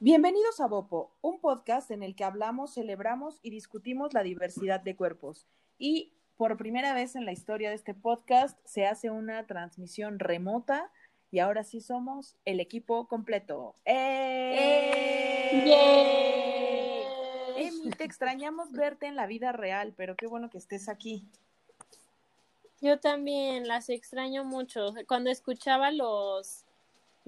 Bienvenidos a Bopo, un podcast en el que hablamos, celebramos y discutimos la diversidad de cuerpos. Y por primera vez en la historia de este podcast se hace una transmisión remota y ahora sí somos el equipo completo. ¡Eh! Emi, te extrañamos verte en la vida real, pero qué bueno que estés aquí. Yo también las extraño mucho. Cuando escuchaba los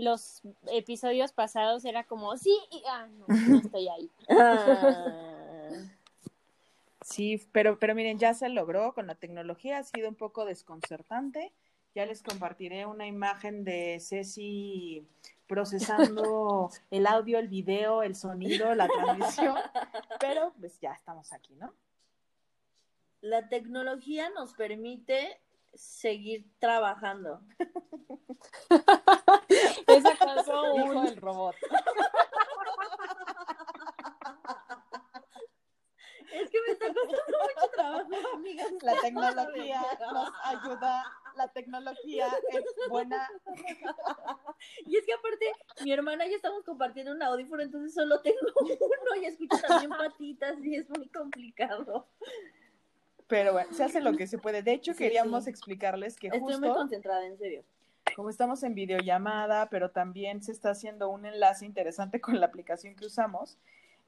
los episodios pasados era como, sí, y, ah, no, no estoy ahí. Sí, pero, pero miren, ya se logró con la tecnología, ha sido un poco desconcertante. Ya les compartiré una imagen de Ceci procesando el audio, el video, el sonido, la transmisión, pero pues ya estamos aquí, ¿no? La tecnología nos permite seguir trabajando. ¿Es acaso Dijo un... el robot. Es que me está costando mucho trabajo, amigas. La tecnología nos ayuda, la tecnología es buena. Y es que aparte, mi hermana y yo estamos compartiendo un audífono, entonces solo tengo uno y escucho también patitas y es muy complicado. Pero bueno, se hace lo que se puede. De hecho, Sí, queríamos sí. explicarles que Estoy muy justo concentrada, en serio. como estamos en videollamada, pero también se está haciendo un enlace interesante con la aplicación que usamos,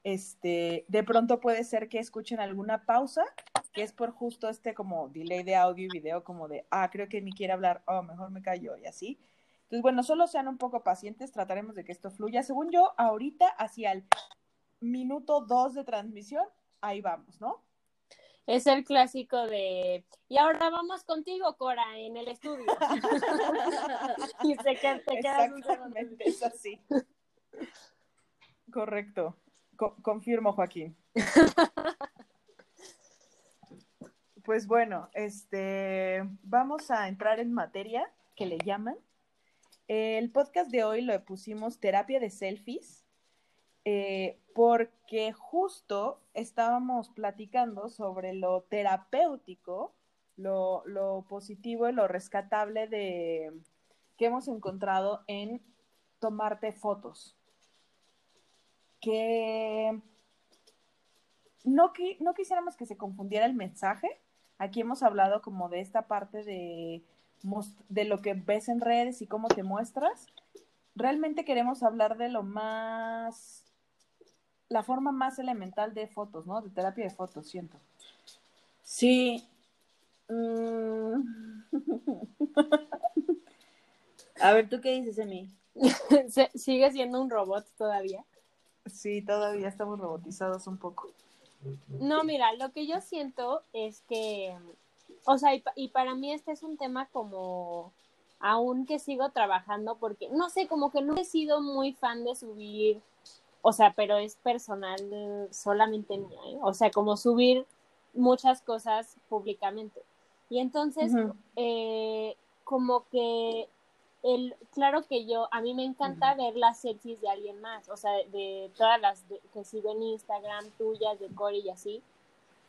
este, de pronto puede ser que escuchen alguna pausa, que es por justo este como delay de audio y video, como de, ah, creo que ni quiere hablar, oh, mejor me callo y así. Entonces, bueno, solo sean un poco pacientes, trataremos de que esto fluya. Según yo, ahorita, hacia el minuto dos de transmisión, ahí vamos, ¿no? Es el clásico de, y ahora vamos contigo, Cora, en el estudio. y se queda, te. Exactamente, es así. Correcto. Co- confirmo, Joaquín. Pues bueno, este, vamos a entrar en materia que le llaman. El podcast de hoy lo pusimos terapia de selfies, eh, porque justo estábamos platicando sobre lo terapéutico, lo, positivo y lo rescatable de que hemos encontrado en tomarte fotos. Que no, qui- no quisiéramos que se confundiera el mensaje. Aquí hemos hablado como de esta parte de, de lo que ves en redes y cómo te muestras. Realmente queremos hablar de lo más, la forma más elemental de fotos, ¿no? De terapia de fotos, siento. Sí. Mm. A ver, ¿tú qué dices, Emi? Sigue siendo un robot todavía. Sí, todavía estamos robotizados un poco. No, mira, lo que yo siento es que, o sea, y, y para mí este es un tema como aún que sigo trabajando porque, no sé, como que no he sido muy fan de subir, o sea, pero es personal solamente mía, ¿eh? o sea, como subir muchas cosas públicamente. Y entonces, eh, como que el, claro que yo, a mí me encanta ver las selfies de alguien más, o sea, de, de todas las de- que sigo en Instagram, tuyas, de Cory y así.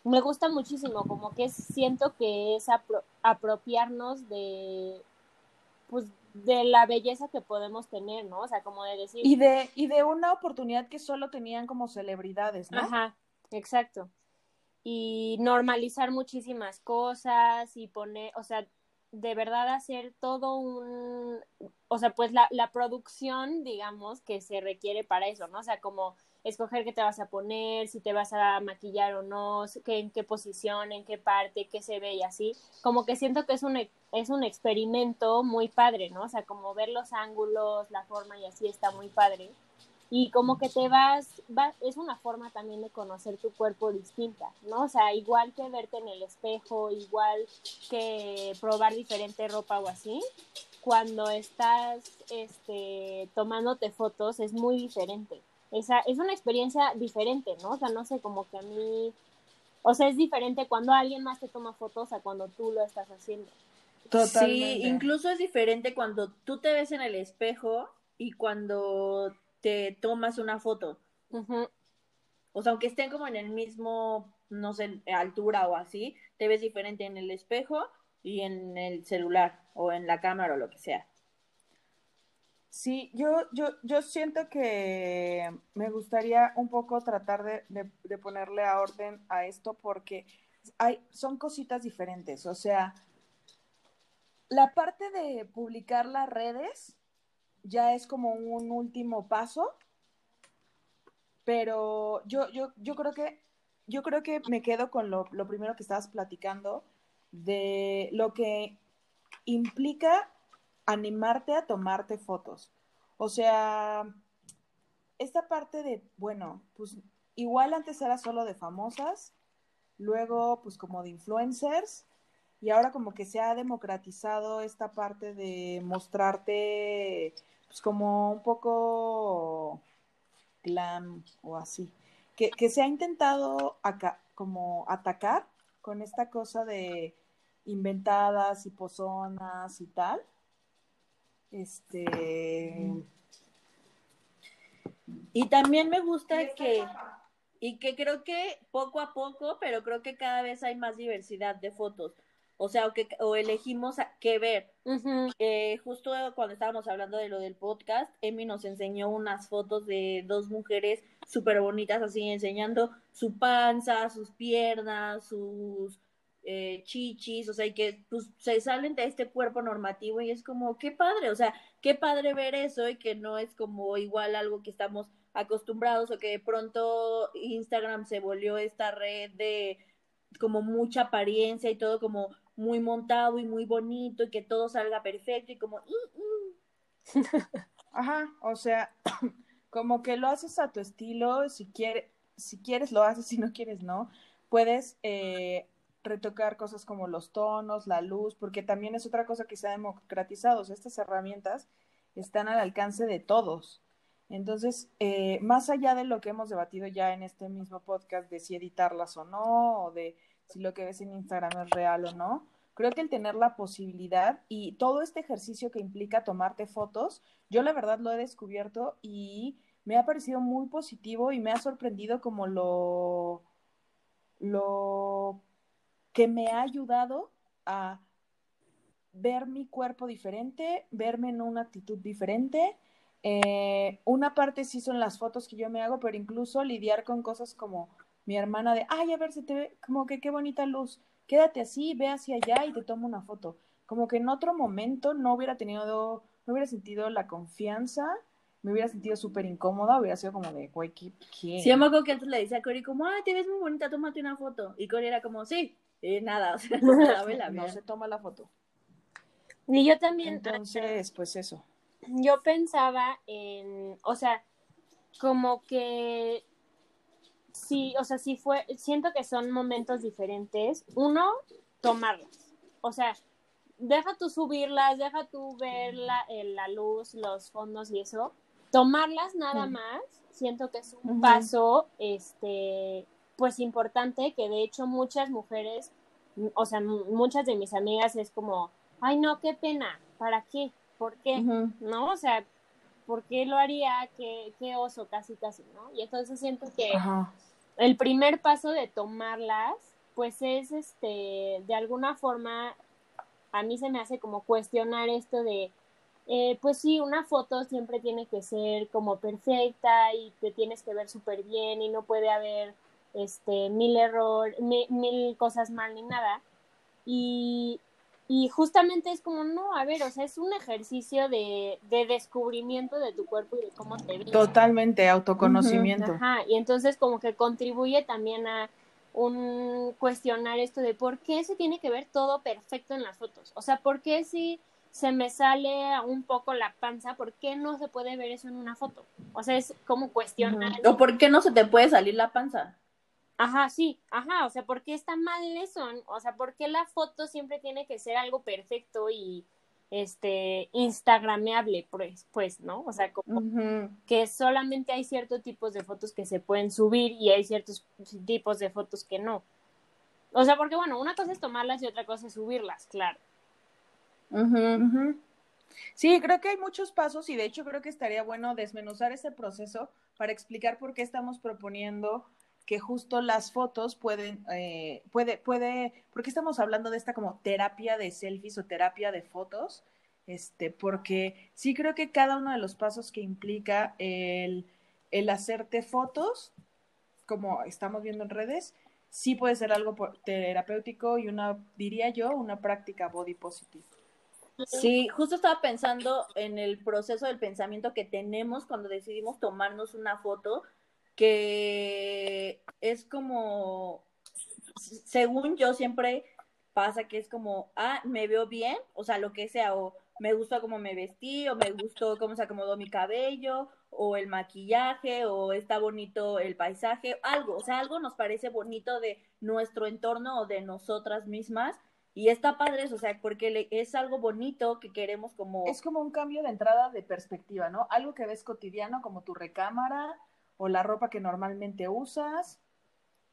Me gusta muchísimo, como que siento que es apro- apropiarnos de, pues, de la belleza que podemos tener, ¿no? O sea, como de decir, Y de, y de una oportunidad que solo tenían como celebridades, ¿no? Ajá, exacto. Y normalizar muchísimas cosas y poner, o sea, de verdad hacer todo un, o sea, pues la, la producción, digamos, que se requiere para eso, ¿no? O sea, como escoger qué te vas a poner, si te vas a maquillar o no, qué, en qué posición, en qué parte, qué se ve y así. Como que siento que es un, es un experimento muy padre, ¿no? O sea, como ver los ángulos, la forma y así está muy padre y como que te vas, va, es una forma también de conocer tu cuerpo distinta, ¿no? O sea, igual que verte en el espejo, igual que probar diferente ropa o así, cuando estás este, tomándote fotos es muy diferente. Esa, es una experiencia diferente, ¿no? O sea, no sé, como que a mí, o sea, es diferente cuando alguien más te toma fotos a cuando tú lo estás haciendo. Totalmente. Sí, incluso es diferente cuando tú te ves en el espejo y cuando te tomas una foto. O sea, aunque estén como en el mismo, no sé, altura o así, te ves diferente en el espejo y en el celular o en la cámara o lo que sea. Sí, yo, yo, yo siento que me gustaría un poco tratar de, de, de ponerle a orden a esto porque hay, son cositas diferentes. O sea, la parte de publicar las redes ya es como un último paso, pero yo, yo, yo creo que yo creo que me quedo con lo, lo primero que estabas platicando de lo que implica animarte a tomarte fotos. O sea, esta parte de, bueno, pues igual antes era solo de famosas, luego pues como de influencers, y ahora como que se ha democratizado esta parte de mostrarte pues como un poco glam o así. Que, que se ha intentado acá, como atacar con esta cosa de inventadas y pozonas y tal. Este. Y también me gusta que, y que creo que poco a poco, pero creo que cada vez hay más diversidad de fotos. O sea, o, que, o elegimos a qué ver. Eh, justo cuando estábamos hablando de lo del podcast, Emi nos enseñó unas fotos de dos mujeres súper bonitas, así enseñando su panza, sus piernas, sus eh, chichis, o sea, y que pues, se salen de este cuerpo normativo y es como, qué padre, o sea, qué padre ver eso y que no es como igual algo que estamos acostumbrados o que de pronto Instagram se volvió esta red de como mucha apariencia y todo como muy montado y muy bonito y que todo salga perfecto y como. Ajá, o sea, como que lo haces a tu estilo, si quieres, si quieres lo haces, si no quieres no. Puedes eh, retocar cosas como los tonos, la luz, porque también es otra cosa que se ha democratizado. O sea, estas herramientas están al alcance de todos. Entonces, eh, más allá de lo que hemos debatido ya en este mismo podcast de si editarlas o no, o de si lo que ves en Instagram es real o no, creo que el tener la posibilidad y todo este ejercicio que implica tomarte fotos, yo la verdad lo he descubierto y me ha parecido muy positivo y me ha sorprendido como lo, lo que me ha ayudado a ver mi cuerpo diferente, verme en una actitud diferente. Eh, una parte sí son las fotos que yo me hago, pero incluso lidiar con cosas como mi hermana de, ay, a ver, se te ve como que qué bonita luz, quédate así, ve hacia allá y te tomo una foto. Como que en otro momento no hubiera tenido, no hubiera sentido la confianza, me hubiera sentido súper incómoda, hubiera sido como de, güey, ¿qué? qué? Sí, yo me acuerdo que antes le decía a Cory como, ay, te ves muy bonita, tómate una foto. Y Cory era como, sí, y nada, o sea, no se daba la no vida. se toma la foto. Y yo también, Entonces, pues eso. yo pensaba en, o sea, como que sí, o sea, sí fue, siento que son momentos diferentes. Uno, tomarlas. O sea, deja tú subirlas, deja tú ver la, eh, la luz, los fondos y eso. Tomarlas nada más, siento que es un paso, este, pues importante, que de hecho muchas mujeres, o sea, muchas de mis amigas es como, ay no, qué pena, ¿para qué? ¿Por qué? ¿no? O sea, ¿por qué lo haría? ¿Qué, qué oso? Casi, casi, ¿no? Y entonces siento que. El primer paso de tomarlas, pues es, este, de alguna forma, a mí se me hace como cuestionar esto de, eh, pues sí, una foto siempre tiene que ser como perfecta y te tienes que ver súper bien y no puede haber, este, mil errores, mil, mil cosas mal ni nada. Y, y justamente es como, no, a ver, o sea, es un ejercicio de, de descubrimiento de tu cuerpo y de cómo te ves. Totalmente, autoconocimiento. Ajá, y entonces como que contribuye también a un cuestionar esto de por qué se tiene que ver todo perfecto en las fotos. O sea, ¿por qué si se me sale un poco la panza, por qué no se puede ver eso en una foto? O sea, es como cuestionar. ¿O por qué no se te puede salir la panza? Ajá, sí, ajá, o sea, ¿por qué está mal eso? O sea, ¿por qué la foto siempre tiene que ser algo perfecto y este instagrameable, pues, pues, ¿no? O sea, como que solamente hay ciertos tipos de fotos que se pueden subir y hay ciertos tipos de fotos que no. O sea, porque bueno, una cosa es tomarlas y otra cosa es subirlas, claro. Ujú. Sí, creo que hay muchos pasos y de hecho creo que estaría bueno desmenuzar ese proceso para explicar por qué estamos proponiendo que justo las fotos pueden, eh, puede, puede, ¿por qué estamos hablando de esta como terapia de selfies o terapia de fotos? este, porque sí creo que cada uno de los pasos que implica el, el hacerte fotos, como estamos viendo en redes, sí puede ser algo terapéutico y una, diría yo, una práctica body positive. Sí, justo estaba pensando en el proceso del pensamiento que tenemos cuando decidimos tomarnos una foto, que es como, según yo siempre pasa que es como, ah, me veo bien, o sea, lo que sea, o me gustó cómo me vestí, o me gustó cómo se acomodó mi cabello, o el maquillaje, o está bonito el paisaje, algo, o sea, algo nos parece bonito de nuestro entorno o de nosotras mismas. Y está padre eso, o sea, porque es algo bonito que queremos como... Es como un cambio de entrada de perspectiva, ¿no? Algo que ves cotidiano como tu recámara o la ropa que normalmente usas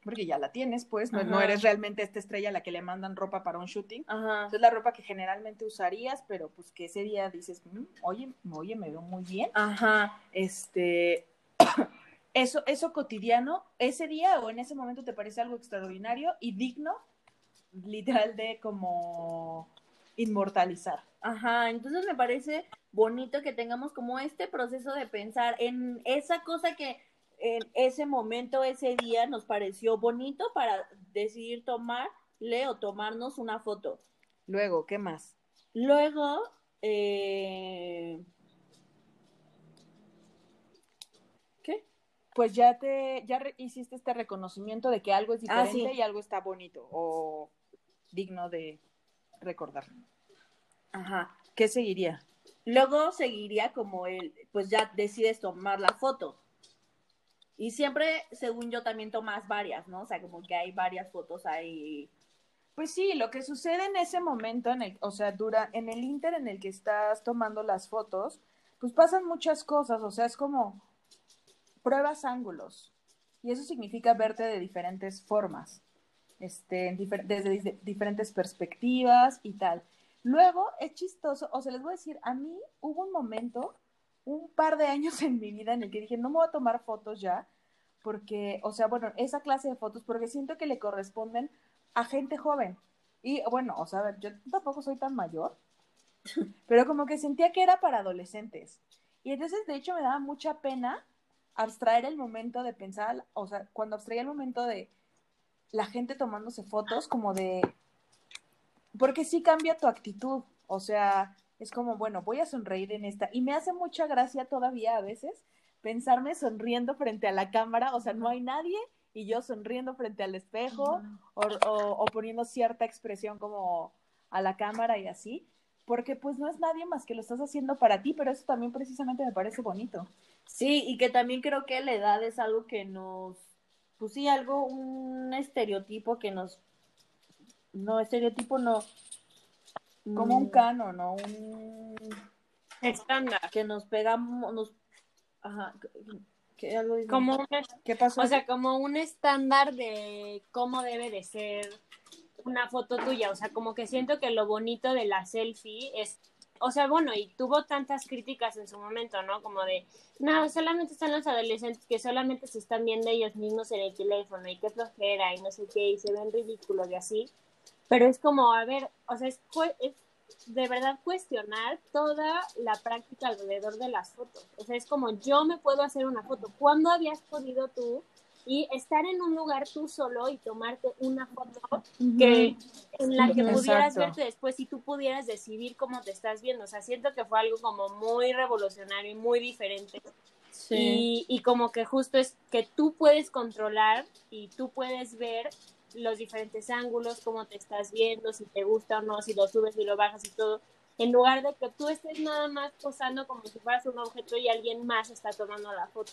porque ya la tienes, pues, no, eres realmente esta estrella a la que le mandan ropa para un shooting. Ajá. Es la ropa que generalmente usarías, pero pues que ese día dices, mm, oye, oye, me veo muy bien. Ajá. Este, eso, eso cotidiano, ese día o en ese momento te parece algo extraordinario y digno, literal, de como inmortalizar. Ajá, entonces me parece bonito que tengamos como este proceso de pensar en esa cosa que en ese momento, ese día, nos pareció bonito para decidir tomarle o tomarnos una foto. Luego, ¿qué más? Luego, eh... ¿qué? Pues ya te, ya hiciste este reconocimiento de que algo es ah, diferente y algo está bonito o digno de recordar. Ajá. ¿Qué seguiría? Luego seguiría como el, pues ya decides tomar la foto. Y siempre, según yo, también tomas varias, ¿no? O sea, como que hay varias fotos ahí. Pues sí, lo que sucede en ese momento, en el, o sea, dura, en el inter en el que estás tomando las fotos, pues pasan muchas cosas, o sea, es como pruebas ángulos. Y eso significa verte de diferentes formas, este, desde diferentes perspectivas y tal. Luego es chistoso, o sea, les voy a decir, a mí hubo un momento un par de años en mi vida en el que dije, no me voy a tomar fotos ya, porque, o sea, bueno, esa clase de fotos, porque siento que le corresponden a gente joven. Y bueno, o sea, a ver, yo tampoco soy tan mayor, pero como que sentía que era para adolescentes. Y entonces, de hecho, me daba mucha pena abstraer el momento de pensar, o sea, cuando abstraía el momento de la gente tomándose fotos, como de, porque sí cambia tu actitud, o sea, es como, bueno, voy a sonreír en esta. Y me hace mucha gracia todavía a veces pensarme sonriendo frente a la cámara, o sea, no hay nadie y yo sonriendo frente al espejo o, poniendo cierta expresión como a la cámara y así, porque pues no es nadie más que lo estás haciendo para ti, pero eso también precisamente me parece bonito. Sí, y que también creo que la edad es algo que nos, pues sí, algo, un estereotipo que nos, no, estereotipo no, como un mm. canon, ¿no? Un estándar. Que nos pegamos, nos... Ajá. ¿Qué, algo como un, ¿Qué pasó? O sea, como un estándar de cómo debe de ser una foto tuya. O sea, como que siento que lo bonito de la selfie es o sea, bueno, y tuvo tantas críticas en su momento, ¿no? Como de, no, solamente están los adolescentes que solamente se están viendo ellos mismos en el teléfono y qué flojera y no sé qué, y se ven ridículos y así. Pero es como, a ver, o sea, es, es de verdad cuestionar toda la práctica alrededor de las fotos. O sea, es como yo me puedo hacer una foto. ¿Cuándo habías podido tú y estar en un lugar tú solo y tomarte una foto que en la que pudieras verte después y tú pudieras decidir cómo te estás viendo? O sea, siento que fue algo como muy revolucionario y muy diferente. Sí. Y, y como que justo es que tú puedes controlar y tú puedes ver los diferentes ángulos, cómo te estás viendo, si te gusta o no, si lo subes y lo bajas y todo, en lugar de que tú estés nada más posando como si fueras un objeto y alguien más está tomando la foto.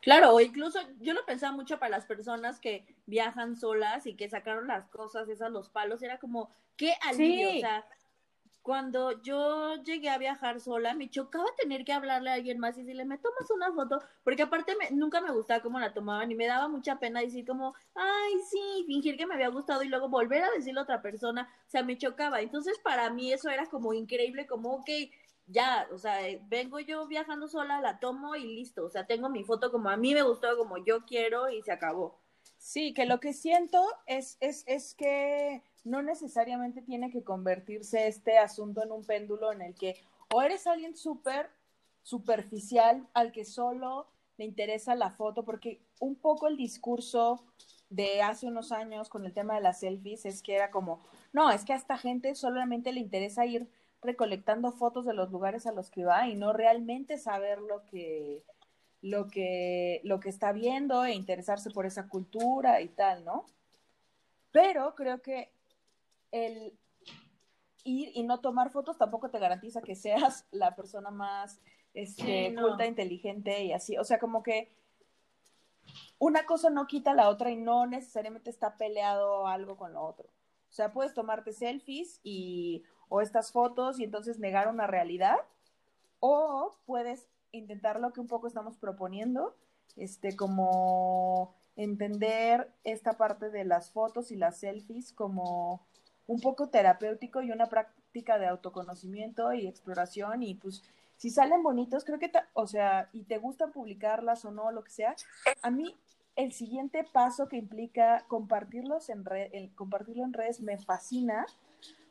Claro, o incluso yo lo pensaba mucho para las personas que viajan solas y que sacaron las cosas esas los palos, era como, qué alivio, o sea, cuando yo llegué a viajar sola, me chocaba tener que hablarle a alguien más y decirle, ¿me tomas una foto? Porque aparte me, nunca me gustaba cómo la tomaban y me daba mucha pena decir como, ay, sí, fingir que me había gustado y luego volver a decirle a otra persona, o sea, me chocaba. Entonces, para mí eso era como increíble, como, ok, ya, o sea, vengo yo viajando sola, la tomo y listo, o sea, tengo mi foto como a mí me gustó, como yo quiero y se acabó. Sí, que lo que siento es, es, es que no necesariamente tiene que convertirse este asunto en un péndulo en el que o eres alguien súper superficial al que solo le interesa la foto, porque un poco el discurso de hace unos años con el tema de las selfies es que era como, no, es que a esta gente solamente le interesa ir recolectando fotos de los lugares a los que va y no realmente saber lo que lo que lo que está viendo e interesarse por esa cultura y tal, ¿no? Pero creo que el ir y no tomar fotos tampoco te garantiza que seas la persona más este, culta, inteligente y así. O sea, como que una cosa no quita la otra y no necesariamente está peleado algo con lo otro. O sea, puedes tomarte selfies y o estas fotos y entonces negar una realidad o puedes intentar lo que un poco estamos proponiendo, este como entender esta parte de las fotos y las selfies como un poco terapéutico y una práctica de autoconocimiento y exploración. Y pues si salen bonitos, creo que, o sea, y te gusta publicarlas o no, lo que sea, a mí el siguiente paso que implica compartirlos en red, el compartirlo en redes me fascina,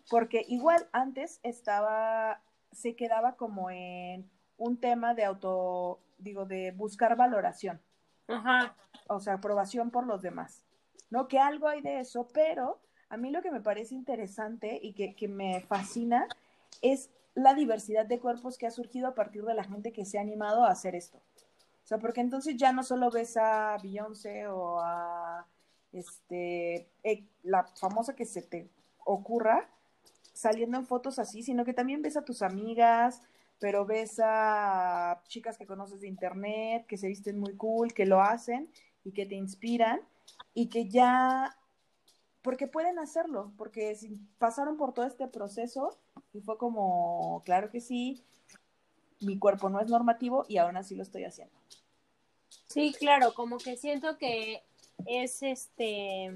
porque igual antes estaba, se quedaba como en un tema de auto, digo, de buscar valoración. Ajá. O sea, aprobación por los demás. ¿No? Que algo hay de eso, pero a mí lo que me parece interesante y que, que me fascina es la diversidad de cuerpos que ha surgido a partir de la gente que se ha animado a hacer esto. O sea, porque entonces ya no solo ves a Beyoncé o a este, eh, la famosa que se te ocurra saliendo en fotos así, sino que también ves a tus amigas, pero ves a chicas que conoces de internet, que se visten muy cool, que lo hacen y que te inspiran y que ya, porque pueden hacerlo, porque pasaron por todo este proceso y fue como, claro que sí, mi cuerpo no es normativo y aún así lo estoy haciendo. Sí, claro, como que siento que es este,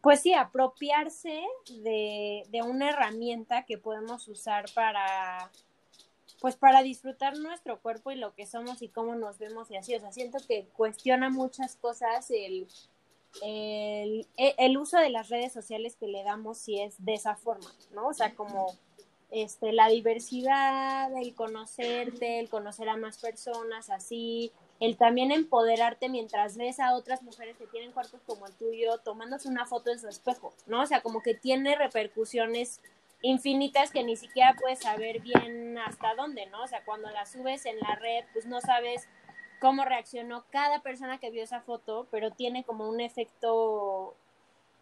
pues sí, apropiarse de, de una herramienta que podemos usar para, pues para disfrutar nuestro cuerpo y lo que somos y cómo nos vemos y así. O sea, siento que cuestiona muchas cosas el, el, el, uso de las redes sociales que le damos si es de esa forma, ¿no? O sea, como este, la diversidad, el conocerte, el conocer a más personas, así, el también empoderarte mientras ves a otras mujeres que tienen cuartos como el tuyo tomándose una foto en su espejo, ¿no? O sea, como que tiene repercusiones infinitas que ni siquiera puedes saber bien hasta dónde, ¿no? O sea, cuando la subes en la red, pues no sabes cómo reaccionó cada persona que vio esa foto, pero tiene como un efecto,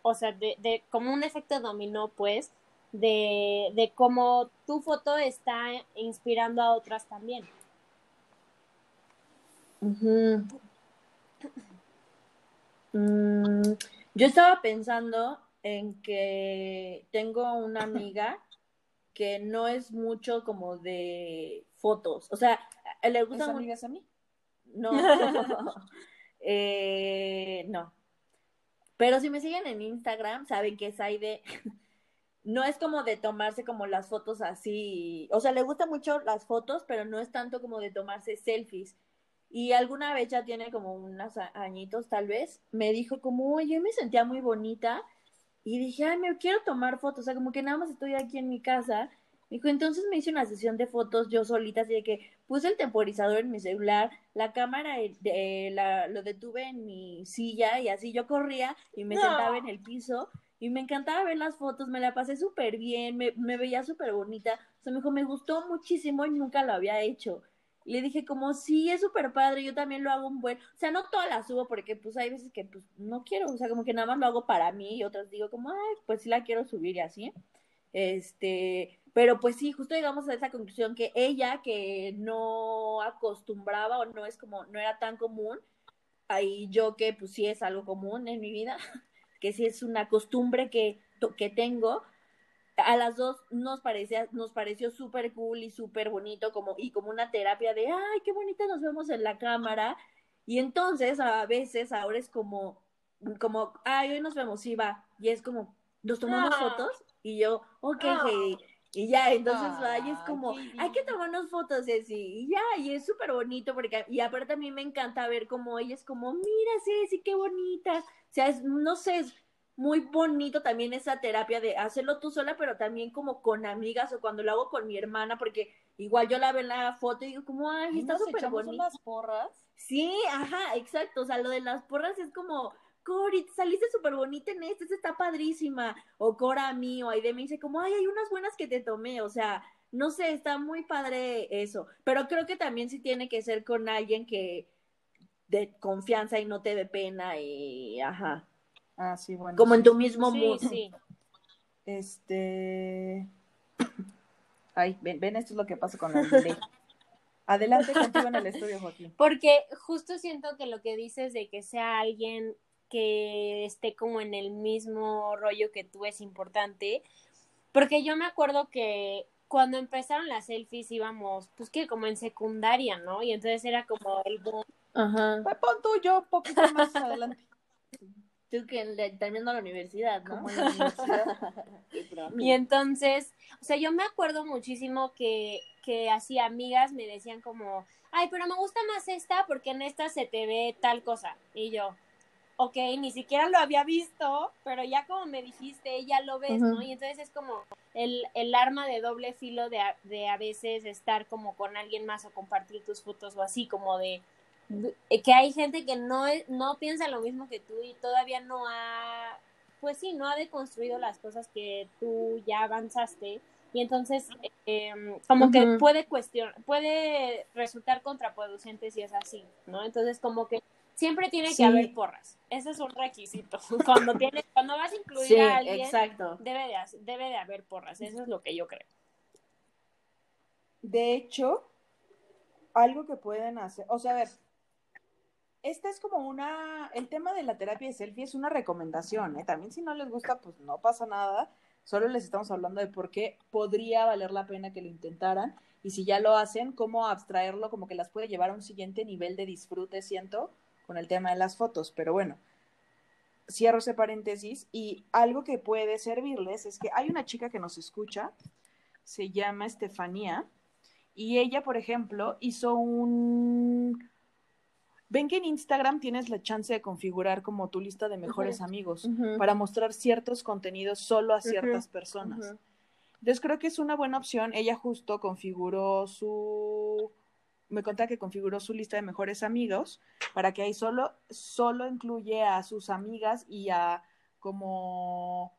o sea, de, como un efecto dominó, pues, de, de cómo tu foto está inspirando a otras también. Mm, yo estaba pensando en que tengo una amiga que no es mucho como de fotos. O sea, le gustan amigas a mí? No. eh, no. Pero si me siguen en Instagram, saben que es ahí de. no es como de tomarse como las fotos así. O sea, le gustan mucho las fotos, pero no es tanto como de tomarse selfies. Y alguna vez ya tiene como unos añitos, tal vez, me dijo como, oye, yo me sentía muy bonita y dije, ay, me quiero tomar fotos, o sea, como que nada más estoy aquí en mi casa. Dijo, entonces me hice una sesión de fotos yo solita, así de que puse el temporizador en mi celular, la cámara de, la, lo detuve en mi silla y así yo corría y me sentaba en el piso y me encantaba ver las fotos, me la pasé súper bien, me, me veía súper bonita. O sea, me dijo, me gustó muchísimo y nunca lo había hecho. Le dije como, sí, es súper padre, yo también lo hago un buen, o sea, no todas las subo porque pues hay veces que pues no quiero, o sea, como que nada más lo hago para mí y otras digo como, ay, pues sí la quiero subir y así. Este, pero pues sí, justo llegamos a esa conclusión que ella que no acostumbraba o no es como, no era tan común, ahí yo que pues sí es algo común en mi vida, que sí es una costumbre que, que tengo, a las dos nos parecía, nos pareció súper cool y súper bonito, como, y como una terapia de, ay, qué bonita nos vemos en la cámara. Y entonces a veces ahora es como, como, ay, hoy nos vemos, y va. Y es como, nos tomamos ah. fotos y yo, ok, ah. Y ya, entonces ay, es como, hay que tomarnos fotos, Ceci. Y ya, y es súper bonito porque, y aparte a mí me encanta ver como ella es como, mira, Ceci, qué bonita. O sea, es, no sé, muy bonito también esa terapia de hacerlo tú sola, pero también como con amigas o cuando lo hago con mi hermana, porque igual yo la veo en la foto y digo como, ay, está súper bonito. unas porras? Sí, ajá, exacto. O sea, lo de las porras es como, Cori, te saliste súper bonita en esta, esta está padrísima. O Cora a mí, o Aide me dice como, ay, hay unas buenas que te tomé. O sea, no sé, está muy padre eso. Pero creo que también sí tiene que ser con alguien que de confianza y no te dé pena y, ajá. Ah, sí, bueno. Como sí. en tu mismo Sí, mood. sí. Este. Ay, ven, ven, esto es lo que pasa con la delay. Adelante contigo en el estudio, Joaquín. Porque justo siento que lo que dices de que sea alguien que esté como en el mismo rollo que tú es importante. Porque yo me acuerdo que cuando empezaron las selfies íbamos, pues que como en secundaria, ¿no? Y entonces era como el boom. Ajá. Pues pon tú yo un poquito más adelante. Tú que le- terminando la universidad, ¿no? Como en la universidad. Y entonces, o sea, yo me acuerdo muchísimo que, que así amigas me decían como, ay, pero me gusta más esta porque en esta se te ve tal cosa. Y yo, ok, ni siquiera lo había visto, pero ya como me dijiste, ya lo ves, ¿no? Y entonces es como el, el arma de doble filo de a, de a veces estar como con alguien más o compartir tus fotos o así, como de- que hay gente que no, es- no piensa lo mismo que tú y todavía no ha, pues sí, no ha deconstruido las cosas que tú ya avanzaste. Y entonces, eh, como que puede cuestionar, puede resultar contraproducente si es así, ¿no? Entonces, como que siempre tiene Sí. que haber porras. Ese es un requisito. Cuando tienes, cuando vas a incluir Sí, a alguien, exacto. debe de, hacer- debe de haber porras. Eso es lo que yo creo. De hecho, algo que pueden hacer, o sea, a ver, esta es como una, el tema de la terapia de selfie es una recomendación, ¿eh? También si no les gusta, pues no pasa nada, solo les estamos hablando de por qué podría valer la pena que lo intentaran y si ya lo hacen, cómo abstraerlo, como que las puede llevar a un siguiente nivel de disfrute, siento, con el tema de las fotos, pero bueno. Cierro ese paréntesis y algo que puede servirles es que hay una chica que nos escucha, se llama Estefanía, y ella, por ejemplo, hizo un... Ven que en Instagram tienes la chance de configurar como tu lista de mejores amigos para mostrar ciertos contenidos solo a ciertas personas. Entonces creo que es una buena opción. Ella justo configuró su... Me contaba que configuró su lista de mejores amigos para que ahí solo, solo incluye a sus amigas y a como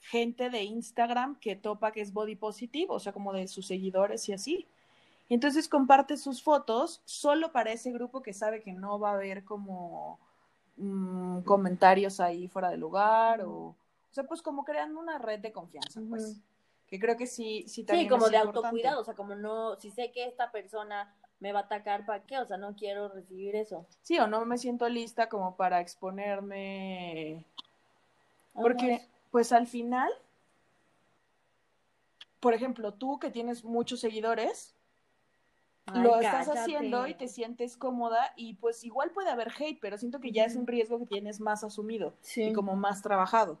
gente de Instagram que topa que es body positive, o sea, como de sus seguidores y así. Y entonces comparte sus fotos solo para ese grupo que sabe que no va a haber como mm, comentarios ahí fuera de lugar o, o sea, pues como creando una red de confianza, pues. Que creo que sí, sí Sí, también como es de importante. autocuidado, o sea, como no, si sé que esta persona me va a atacar, ¿para qué? O sea, no quiero recibir eso. Sí, o no me siento lista como para exponerme. Porque, Ajá. pues al final, por ejemplo, tú que tienes muchos seguidores, Ay, lo estás cállate. haciendo y te sientes cómoda y pues igual puede haber hate, pero siento que ya es un riesgo que tienes más asumido Sí. y como más trabajado.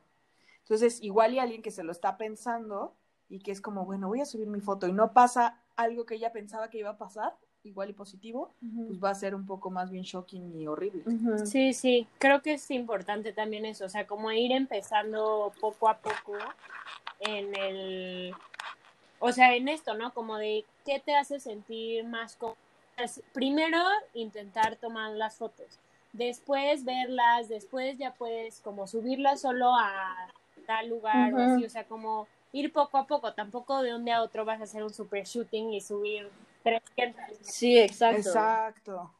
Entonces, igual y alguien que se lo está pensando y que es como, bueno, voy a subir mi foto y no pasa algo que ella pensaba que iba a pasar, igual y positivo, pues va a ser un poco más bien shocking y horrible. Sí, sí, creo que es importante también eso, o sea, como ir empezando poco a poco en el, o sea, en esto, ¿no? Como de qué te hace sentir más cómodo. Primero, intentar tomar las fotos, después verlas, después ya puedes como subirlas solo a tal lugar o así, o sea, como ir poco a poco, tampoco de un día a otro vas a hacer un super shooting y subir 300. Sí, exacto. Exacto.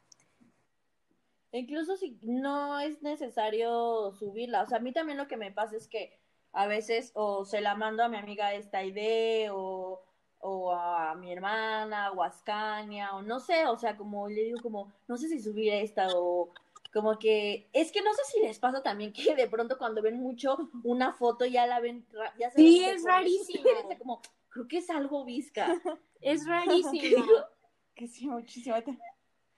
Incluso si no es necesario subirla. O sea, a mí también lo que me pasa es que a veces o se la mando a mi amiga esta idea o, o a mi hermana o a Scania o no sé, o sea, como le digo como, no sé si subir esta o como que, es que no sé si les pasa también que de pronto cuando ven mucho una foto ya la ven, ya se Sí, es rarísimo. como, creo que es algo visca. Es rarísimo. Que sí, muchísimo.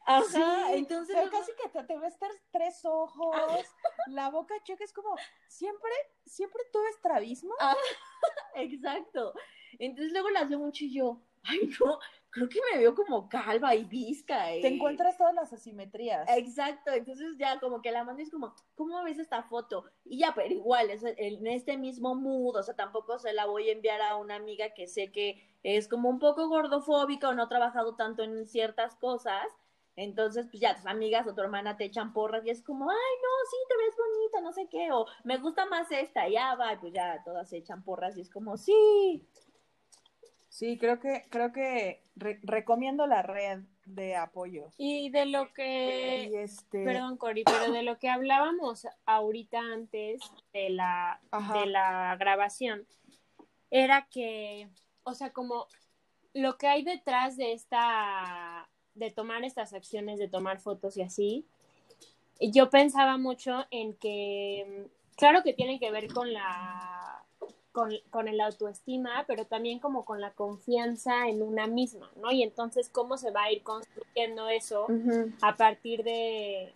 Ajá, Sí, entonces pero casi que te, te ves tres, tres ojos, la boca choca, es como, siempre, siempre todo estrabismo. Exacto. Entonces luego las veo mucho y yo, ay, no, creo que me veo como calva y visca. Te encuentras todas las asimetrías. Exacto, entonces ya como que la mano es como, ¿cómo ves esta foto? Y ya, pero igual, es en este mismo mood, o sea, tampoco se la voy a enviar a una amiga que sé que es como un poco gordofóbica o no ha trabajado tanto en ciertas cosas. Entonces, pues ya tus amigas o tu hermana te echan porras y es como, ay, no, sí, te ves bonita, no sé qué, o me gusta más esta, ya va, y pues ya todas se echan porras y es como, sí, Sí, creo que, creo que recomiendo la red de apoyo. Y de lo que, este... perdón Cori, pero de lo que hablábamos ahorita antes de la, de la grabación, era que, o sea, como lo que hay detrás de esta, de tomar estas acciones, de tomar fotos y así, yo pensaba mucho en que, claro que tiene que ver con la con, con, el autoestima, pero también como con la confianza en una misma, ¿no? Y entonces, ¿cómo se va a ir construyendo eso a partir de,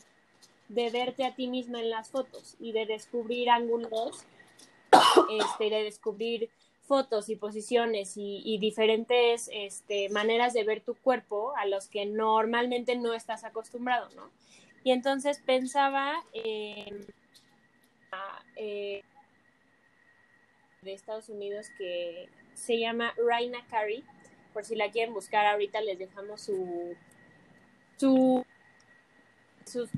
de verte a ti misma en las fotos y de descubrir ángulos, este, de descubrir fotos y posiciones y, diferentes este, maneras de ver tu cuerpo a los que normalmente no estás acostumbrado, ¿no? Y entonces pensaba en... Eh, de Estados Unidos que se llama Raina Carey. Por si la quieren buscar, ahorita les dejamos su, su sus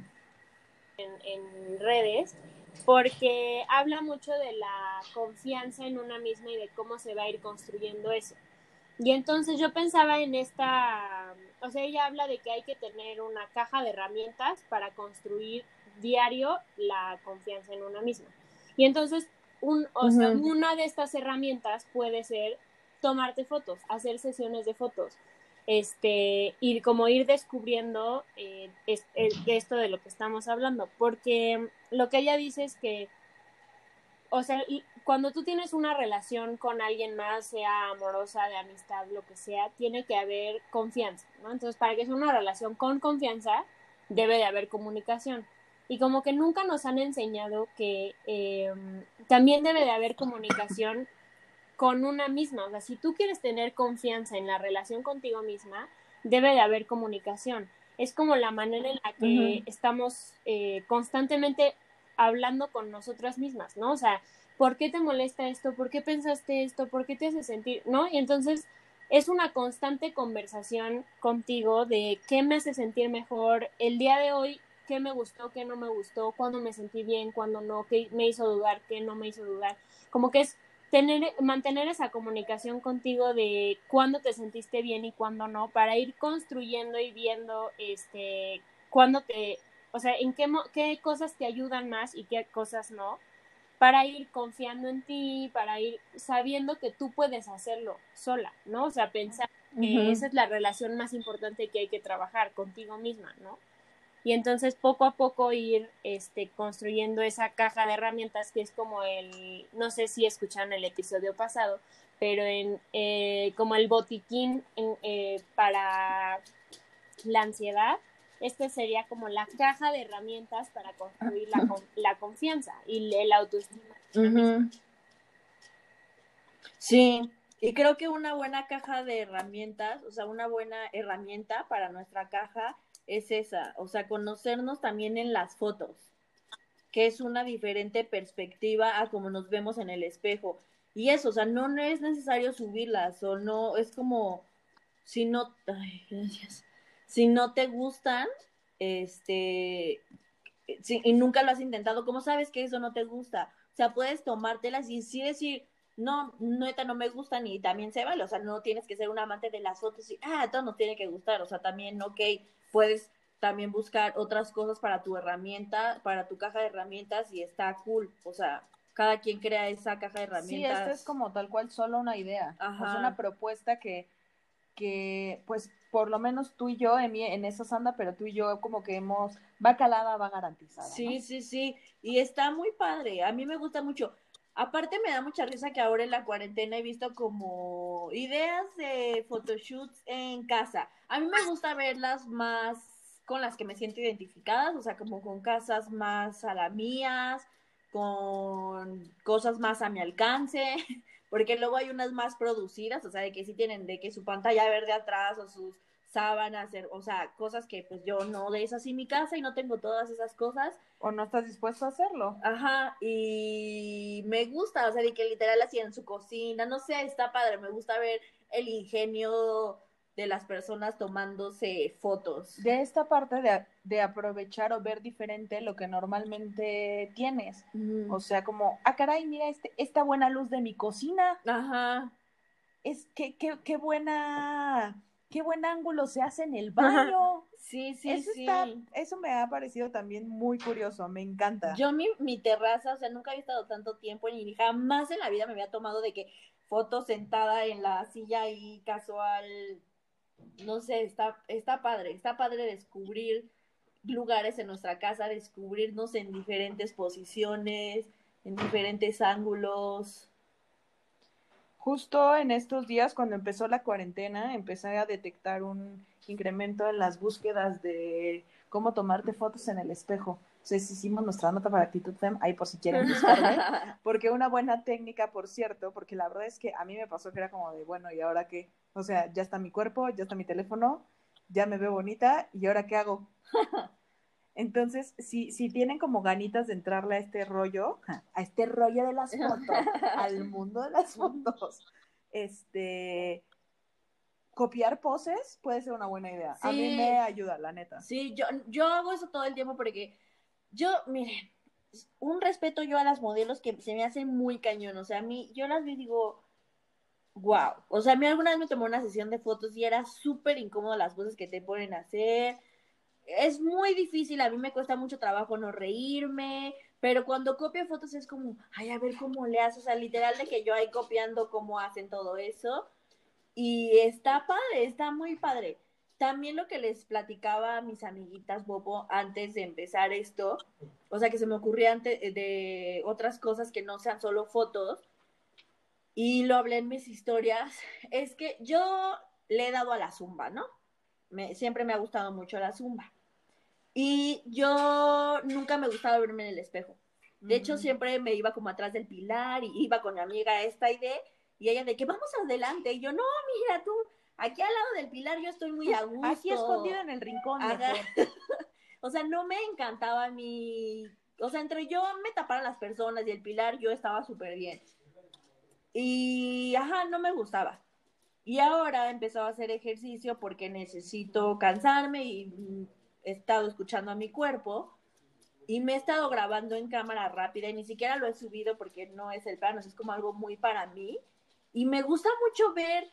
en redes porque habla mucho de la confianza en una misma y de cómo se va a ir construyendo eso. Y entonces yo pensaba en esta, o sea, ella habla de que hay que tener una caja de herramientas para construir diario la confianza en una misma. Y entonces un, o sea, una de estas herramientas puede ser tomarte fotos, hacer sesiones de fotos, este, y como ir descubriendo eh, esto de lo que estamos hablando, porque lo que ella dice es que, o sea, cuando tú tienes una relación con alguien más, sea amorosa, de amistad, lo que sea, tiene que haber confianza, ¿no? Entonces, para que sea una relación con confianza, debe de haber comunicación y como que nunca nos han enseñado que em, también debe de haber comunicación con una misma. O sea, si tú quieres tener confianza en la relación contigo misma, debe de haber comunicación. Es como la manera en la que estamos eh, constantemente hablando con nosotras mismas, ¿no? O sea, ¿por qué te molesta esto? ¿Por qué pensaste esto? ¿Por qué te hace sentir? ¿No? Y entonces es una constante conversación contigo de qué me hace sentir mejor. El día de hoy qué me gustó, qué no me gustó, cuándo me sentí bien, cuándo no, qué me hizo dudar, qué no me hizo dudar. Como que es tener, mantener esa comunicación contigo de cuándo te sentiste bien y cuándo no, para ir construyendo y viendo este cuándo te, o sea, en qué, qué cosas te ayudan más y qué cosas no, para ir confiando en ti, para ir sabiendo que tú puedes hacerlo sola, ¿no? O sea, pensar que esa es la relación más importante que hay que trabajar contigo misma, ¿no? Y entonces poco a poco ir este, construyendo esa caja de herramientas que es como el, no sé si escucharon el episodio pasado, pero en eh, como el botiquín eh, para la ansiedad, este sería como la caja de herramientas para construir la, la confianza y el autoestima. Sí, y creo que una buena caja de herramientas, o sea, una buena herramienta para nuestra caja es esa, o sea, conocernos también en las fotos, que es una diferente perspectiva a como nos vemos en el espejo. Y eso, o sea, no, no es necesario subirlas, o no, es como, si no, ay, gracias, si no te gustan, este, y nunca lo has intentado, ¿cómo sabes que eso no te gusta? O sea, puedes tomártelas y sí decir, no, neta no me gustan y también se vale, o sea, no tienes que ser un amante de las fotos y, ah, todo nos tiene que gustar, o sea, también, ok, puedes también buscar otras cosas para tu herramienta, para tu caja de herramientas y está cool. O sea, cada quien crea esa caja de herramientas. Sí, esto es como tal cual solo una idea. Es una propuesta que, que, pues, por lo menos tú y yo, en, en esa anda, pero tú y yo como que hemos, va calada, va garantizada. Sí, sí, sí. Y está muy padre. A mí me gusta mucho. Aparte me da mucha risa que ahora en la cuarentena he visto como ideas de photoshoots en casa. A mí me gusta verlas más con las que me siento identificadas, o sea, como con casas más a la mías, con cosas más a mi alcance, porque luego hay unas más producidas, o sea, de que sí tienen de que su pantalla verde atrás o sus sábanas, er, o sea, cosas que pues yo no de esas en mi casa y no tengo todas esas cosas. O no estás dispuesto a hacerlo. Ajá, y me gusta, o sea, de que literal así en su cocina, no sé, está padre, me gusta ver el ingenio de las personas tomándose fotos. De esta parte de, de aprovechar o ver diferente lo que normalmente tienes. Mm. O sea, como, ah, caray, mira este, esta buena luz de mi cocina. Ajá. Es que, qué, qué buena, qué buen ángulo se hace en el baño. Sí, sí, eso, sí. está, eso me ha parecido también muy curioso, me encanta. Yo mi, mi terraza, o sea, nunca había estado tanto tiempo ni jamás en la vida me había tomado de que foto sentada en la silla ahí casual. No sé, está, está padre, está padre descubrir lugares en nuestra casa, descubrirnos en diferentes posiciones, en diferentes ángulos. Justo en estos días, cuando empezó la cuarentena, empecé a detectar un incremento en las búsquedas de cómo tomarte fotos en el espejo. Entonces hicimos nuestra nota para Actitud Fem, ahí por si quieren buscarme. Porque una buena técnica, por cierto, porque la verdad es que a mí me pasó que era como de, bueno, ¿y ahora qué? O sea, ya está mi cuerpo, ya está mi teléfono, ya me veo bonita, ¿y ahora qué hago? Entonces, si, si tienen como ganitas de entrarle a este rollo, a este rollo de las fotos, al mundo de las fotos, este, copiar poses puede ser una buena idea. A mí me ayuda, la neta. Sí, yo, yo hago eso todo el tiempo porque yo, miren, un respeto yo a las modelos que se me hacen muy cañón. O sea, a mí, yo las y digo, wow. O sea, a mí alguna vez me tomó una sesión de fotos y era súper incómodo las cosas que te ponen a hacer. Es muy difícil, a mí me cuesta mucho trabajo no reírme, pero cuando copio fotos es como, ay, a ver cómo le haces, o sea, literal de que yo ahí copiando cómo hacen todo eso. Y está padre, está muy padre. También lo que les platicaba a mis amiguitas Bobo antes de empezar esto, o sea, que se me ocurría antes de otras cosas que no sean solo fotos, y lo hablé en mis historias, es que yo le he dado a la zumba, ¿no? Me, siempre me ha gustado mucho la zumba. Y yo nunca me gustaba verme en el espejo. De hecho, Ujú. siempre me iba como atrás del pilar y iba con mi amiga esta idea y ella de que vamos adelante. Y yo, no, mira tú, aquí al lado del pilar yo estoy muy a gusto. Aquí escondido en el rincón. O sea, no me encantaba mi... O sea, entre yo me taparan las personas y el pilar, yo estaba súper bien. Y, ajá, no me gustaba. Y ahora he empezado a hacer ejercicio porque necesito cansarme y mm, he estado escuchando a mi cuerpo. Y me he estado grabando en cámara rápida y ni siquiera lo he subido porque no es el plano, es como algo muy para mí. Y me gusta mucho ver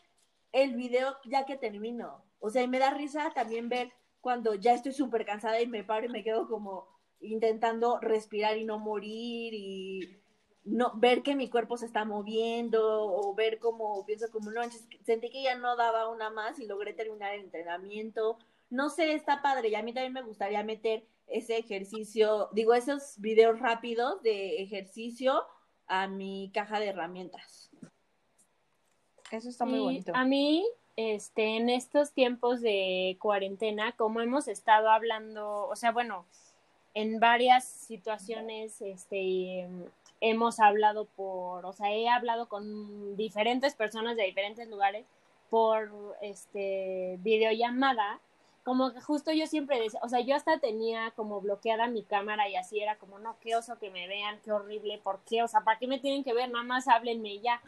el video ya que termino. O sea, y me da risa también ver cuando ya estoy súper cansada y me paro y me quedo como intentando respirar y no morir y no ver que mi cuerpo se está moviendo o ver como pienso como no, sentí que ya no daba una más y logré terminar el entrenamiento. No sé, está padre y a mí también me gustaría meter ese ejercicio, digo, esos videos rápidos de ejercicio a mi caja de herramientas. Eso está muy Y bonito. A mí, este, en estos tiempos de cuarentena, como hemos estado hablando, o sea, bueno, en varias situaciones, este, hemos hablado por, o sea, he hablado con diferentes personas de diferentes lugares por, este, videollamada, como que justo yo siempre decía, o sea, yo hasta tenía como bloqueada mi cámara y así era como, no, qué oso que me vean, qué horrible, ¿por qué? O sea, ¿para qué me tienen que ver? Nada más háblenme y ya.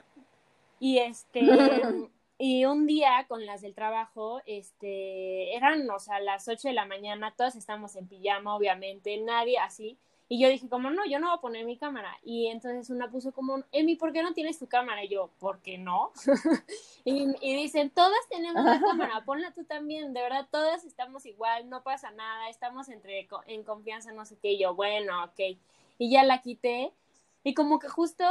Y este, y un día con las del trabajo, este, eran, o sea, las 8 de la mañana, todas estamos en pijama, obviamente, nadie así. Y yo dije, como no, yo no voy a poner mi cámara. Y entonces una puso como, Emi, ¿por qué no tienes tu cámara? Y yo, ¿por qué no? y, y dicen, todas tenemos la cámara, ponla tú también. De verdad, todas estamos igual, no pasa nada, estamos entre, en confianza, no sé qué. Y yo, bueno, ok. Y ya la quité. Y como que justo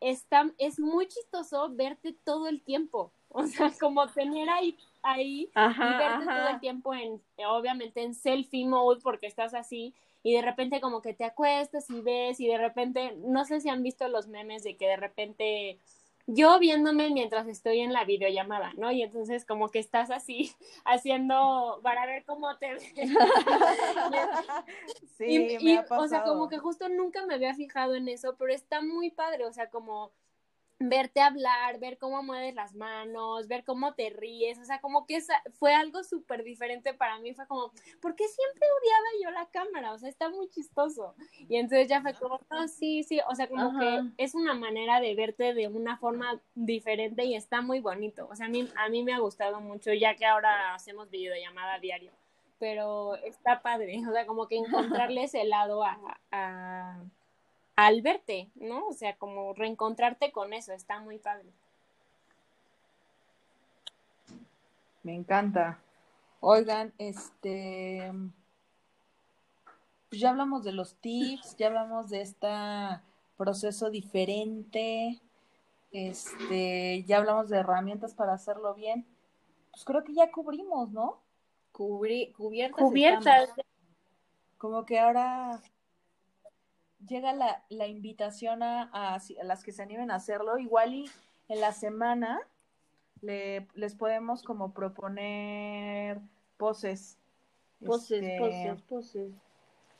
está, es muy chistoso verte todo el tiempo. O sea, como tener ahí, ahí Ajá, y verte todo el ajá. tiempo en, obviamente en selfie mode porque estás así y de repente como que te acuestas y ves y de repente, no sé si han visto los memes de que de repente yo viéndome mientras estoy en la videollamada, ¿no? Y entonces como que estás así haciendo para ver cómo te ves. sí, Y- me y, ha pasado. O sea, como que justo nunca me había fijado en eso, pero está muy padre, o sea, como verte hablar, ver cómo mueves las manos, ver cómo te ríes, o sea, como que fue algo súper diferente para mí, fue como, ¿por qué siempre odiaba yo la cámara? O sea, está muy chistoso. Y entonces ya fue como, no, sí, sí, o sea, como Ajá. que es una manera de verte de una forma diferente y está muy bonito. O sea, a mí, a mí me ha gustado mucho, ya que ahora hacemos videollamada diario, pero está padre, o sea, como que encontrarle ese lado a, a al verte, ¿no? O sea, como reencontrarte con eso, está muy padre. Me encanta. Oigan, este, pues ya hablamos de los tips, ya hablamos de este proceso diferente, este, ya hablamos de herramientas para hacerlo bien. Pues creo que ya cubrimos, ¿no? Cubri- cubiertas. Cubiertas. estamos. Como que ahora llega la, la invitación a, a las que se animen a hacerlo. Igual y en la semana le, les podemos como proponer poses. Poses, este, poses, poses.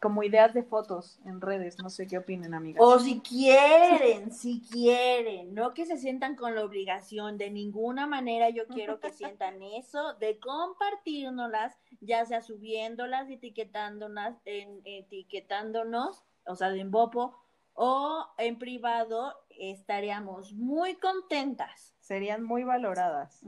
Como ideas de fotos en redes. No sé qué opinen, amigas. O si quieren, si quieren, no que se sientan con la obligación, de ninguna manera yo quiero que sientan eso, de compartirnoslas, ya sea subiéndolas, etiquetándonos, en, etiquetándonos, o sea, en Bopo, o en privado, estaríamos muy contentas. Serían muy valoradas.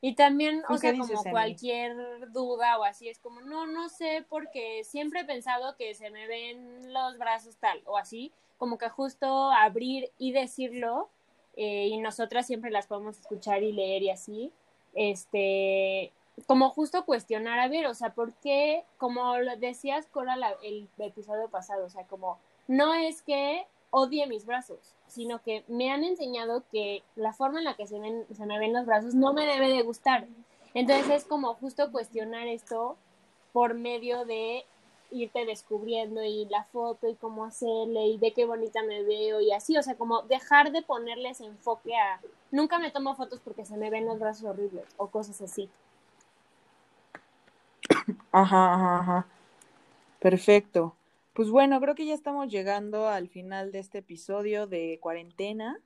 Y también, ¿Tú o sea, dices, como cualquier duda o así, es como, no, no sé, porque siempre he pensado que se me ven los brazos tal o así, como que justo abrir y decirlo, eh, y nosotras siempre las podemos escuchar y leer y así, este, como justo cuestionar, a ver, o sea, ¿por qué, como lo decías, Cora, la- el episodio pasado, o sea, como, no es que odie mis brazos, sino que me han enseñado que la forma en la que se, ven, se me ven los brazos no me debe de gustar. Entonces es como justo cuestionar esto por medio de irte descubriendo y la foto y cómo hacerle y de qué bonita me veo y así, o sea, como dejar de ponerles enfoque a nunca me tomo fotos porque se me ven los brazos horribles o cosas así. Ajá, ajá, ajá. Perfecto. Pues bueno, creo que ya estamos llegando al final de este episodio de cuarentena.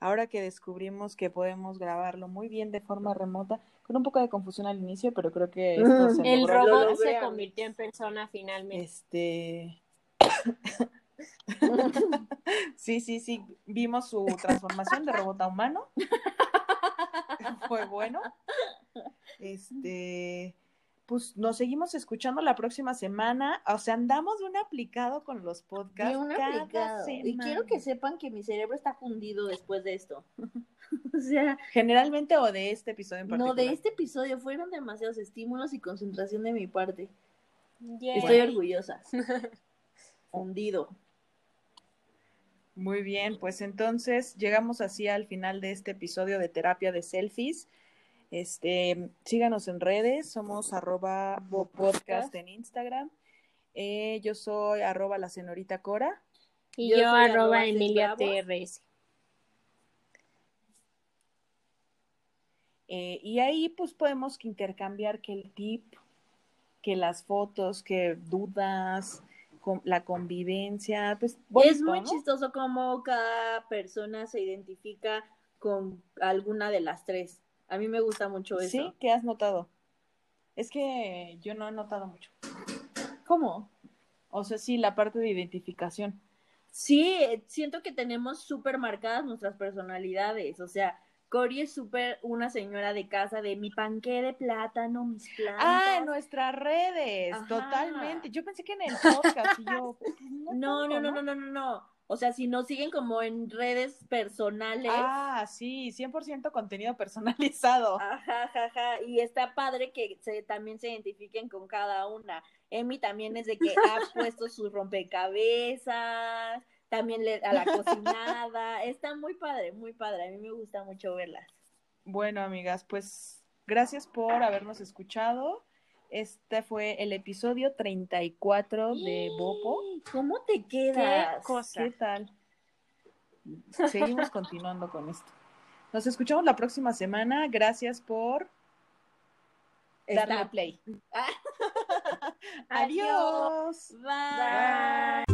Ahora que descubrimos que podemos grabarlo muy bien de forma remota, con un poco de confusión al inicio, pero creo que esto se El logró. Lo robot se convirtió en persona finalmente. Este. Sí, sí, sí. Vimos su transformación de robot a humano. Fue bueno. Este. Pues nos seguimos escuchando la próxima semana. O sea, andamos de un aplicado con los podcasts. Bien cada aplicado. Y quiero que sepan que mi cerebro está fundido después de esto. o sea, Generalmente o de este episodio en particular. no, de este episodio fueron demasiados estímulos y concentración de mi parte. Estoy orgullosa. Hundido. Muy bien, pues entonces llegamos así al final de este episodio de terapia de selfies. Este, síganos en redes, somos arroba podcast en Instagram. Eh, yo soy arroba la señorita Cora. Y Yo yo, arroba arroba Emilia Bravos. TRS. Eh, y ahí pues podemos intercambiar que el tip, que las fotos, que dudas, con, la convivencia, pues es muy ¿no? chistoso cómo cada persona se identifica con alguna de las tres. A mí me gusta mucho eso. Sí, ¿qué has notado? Es que yo no he notado mucho. ¿Cómo? O sea, sí, la parte de identificación. Sí, eh, siento que tenemos súper marcadas nuestras personalidades. O sea, Cori es súper una señora de casa de mi panqué de plátano, mis plantas. Ah, en nuestras redes, Ajá. totalmente. Yo pensé que en el podcast y yo. No, no, no, no, no, no, no. O sea, si nos siguen como en redes personales. Ah, sí, 100% contenido personalizado. Ajá, ajá, ajá. Y está padre que se, también se identifiquen con cada una. Emi también es de que ha puesto sus rompecabezas, también le, a la cocinada. Está muy padre, muy padre. A mí me gusta mucho verlas. Bueno, amigas, pues gracias por habernos escuchado. Este fue el episodio 34 de Bopo. ¿Cómo te quedas? Qué cosa. ¿Qué tal? Seguimos continuando con esto. Nos escuchamos la próxima semana. Gracias por darle play. Ah. Adiós. Bye. Bye.